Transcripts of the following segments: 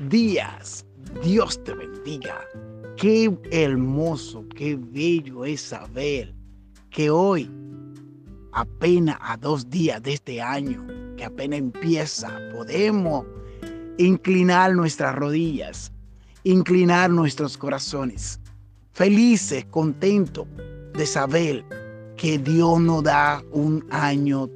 Días. Dios te bendiga. Qué hermoso, qué bello es saber que hoy, apenas a dos días de este año, que apenas empieza, podemos inclinar nuestras rodillas, inclinar nuestros corazones, felices, contentos de saber que Dios nos da un año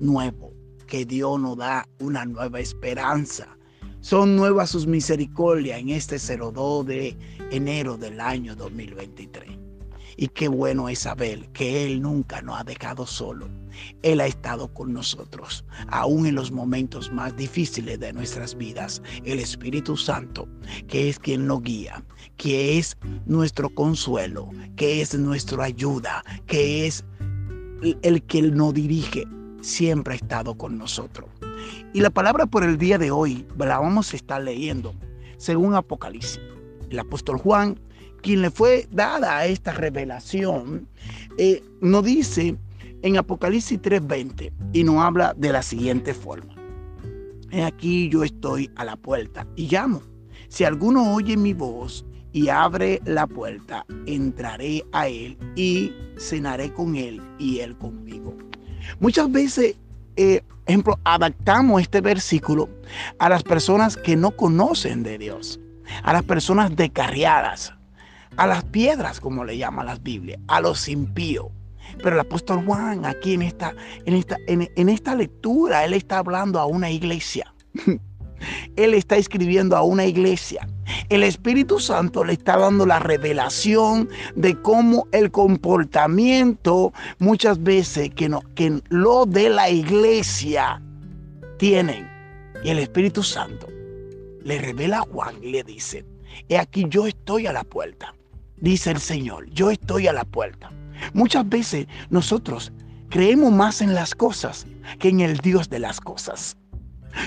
nuevo, que Dios nos da una nueva esperanza son nuevas sus misericordias en este 02 de enero del año 2023. Y qué bueno es saber que Él nunca nos ha dejado solo. Él ha estado con nosotros, aún en los momentos más difíciles de nuestras vidas. El Espíritu Santo, que es quien nos guía, que es nuestro consuelo, que es nuestra ayuda, que es el que nos dirige, siempre ha estado con nosotros. Y la palabra por el día de hoy la vamos a estar leyendo según Apocalipsis. El apóstol Juan, quien le fue dada esta revelación, eh, nos dice en Apocalipsis 3:20 y nos habla de la siguiente forma. Aquí yo estoy a la puerta y llamo. Si alguno oye mi voz y abre la puerta, entraré a él y cenaré con él y él conmigo. Muchas veces eh, ejemplo, adaptamos este versículo a las personas que no conocen de Dios, a las personas descarriadas, a las piedras, como le llama la Biblia, a los impíos. Pero el apóstol Juan, aquí en esta, en esta, en esta lectura, él está hablando a una iglesia. él está escribiendo a una iglesia el Espíritu Santo le está dando la revelación de cómo el comportamiento muchas veces que, no, que lo de la iglesia tienen. Y el Espíritu Santo le revela a Juan y le dice, he aquí yo estoy a la puerta. Dice el Señor, yo estoy a la puerta. Muchas veces nosotros creemos más en las cosas que en el Dios de las cosas.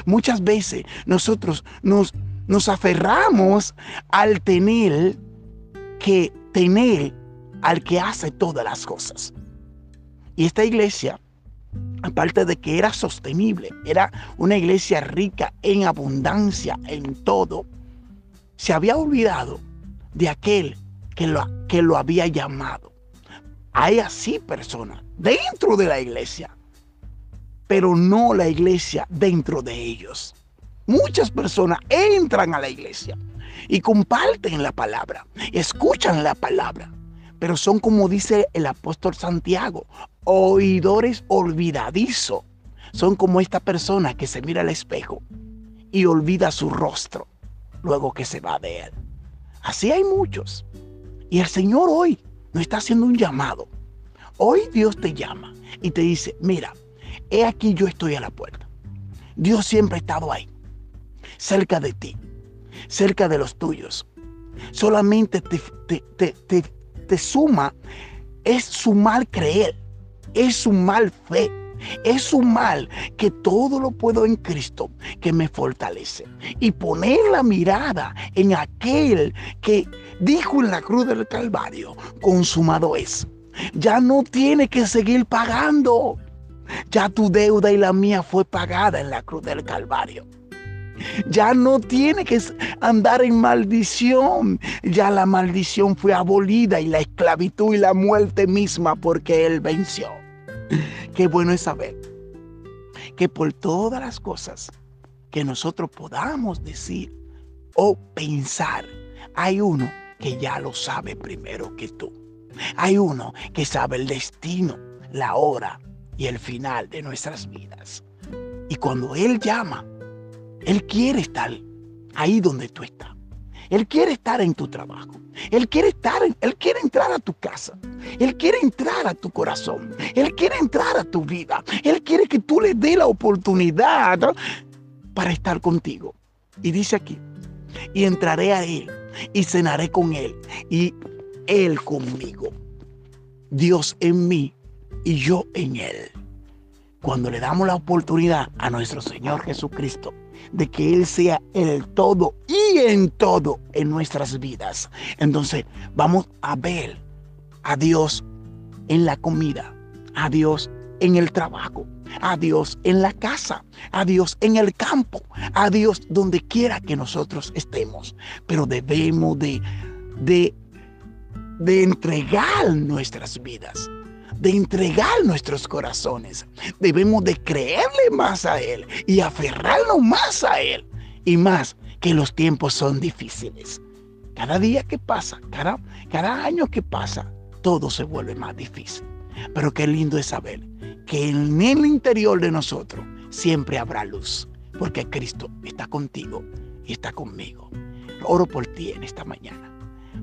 Muchas veces nosotros nos nos aferramos al tener que tener al que hace todas las cosas. Y esta iglesia, aparte de que era sostenible, era una iglesia rica en abundancia, en todo, se había olvidado de aquel que lo, que lo había llamado. Hay así personas dentro de la iglesia, pero no la iglesia dentro de ellos. Muchas personas entran a la iglesia y comparten la palabra, escuchan la palabra, pero son como dice el apóstol Santiago, oidores olvidadizos. Son como esta persona que se mira al espejo y olvida su rostro luego que se va de él. Así hay muchos. Y el Señor hoy nos está haciendo un llamado. Hoy Dios te llama y te dice, mira, he aquí yo estoy a la puerta. Dios siempre ha estado ahí cerca de ti, cerca de los tuyos. Solamente te, suma, es su mal creer, es su mal fe. Es su mal que todo lo puedo en Cristo que me fortalece. Y poner la mirada en aquel que dijo en la cruz del Calvario, consumado es. Ya no tiene que seguir pagando. Ya tu deuda y la mía fue pagada en la cruz del Calvario. Ya no tiene que andar en maldición. Ya la maldición fue abolida y la esclavitud y la muerte misma porque Él venció. Qué bueno es saber que por todas las cosas que nosotros podamos decir o pensar, hay uno que ya lo sabe primero que tú. Hay uno que sabe el destino, la hora el final de nuestras vidas. Y cuando Él llama, él quiere estar ahí donde tú estás. Él quiere estar en tu trabajo. Él quiere estar, Él quiere entrar a tu casa. Él quiere entrar a tu corazón. Él quiere entrar a tu vida. Él quiere que tú le dé la oportunidad para estar contigo. Y dice aquí, y entraré a Él y cenaré con Él y Él conmigo. Dios en mí y yo en Él. Cuando le damos la oportunidad a nuestro Señor Jesucristo de que Él sea el todo y en todo en nuestras vidas. Entonces vamos a ver a Dios en la comida, a Dios en el trabajo, a Dios en la casa, a Dios en el campo, a Dios donde quiera que nosotros estemos. Pero debemos de, de, de entregar nuestras vidas de entregar nuestros corazones. Debemos de creerle más a Él y aferrarnos más a Él. Y más que los tiempos son difíciles. Cada día que pasa, cada, cada año que pasa, todo se vuelve más difícil. Pero qué lindo es saber que en el interior de nosotros siempre habrá luz, porque Cristo está contigo y está conmigo. Oro por ti en esta mañana.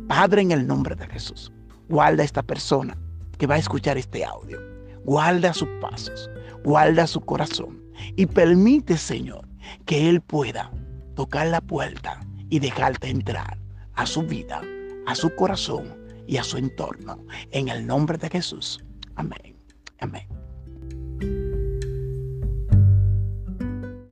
Padre, en el nombre de Jesús, guarda a esta persona que va a escuchar este audio. Guarda sus pasos, guarda su corazón y permite, Señor, que Él pueda tocar la puerta y dejarte entrar a su vida, a su corazón y a su entorno. En el nombre de Jesús. Amén. Amén.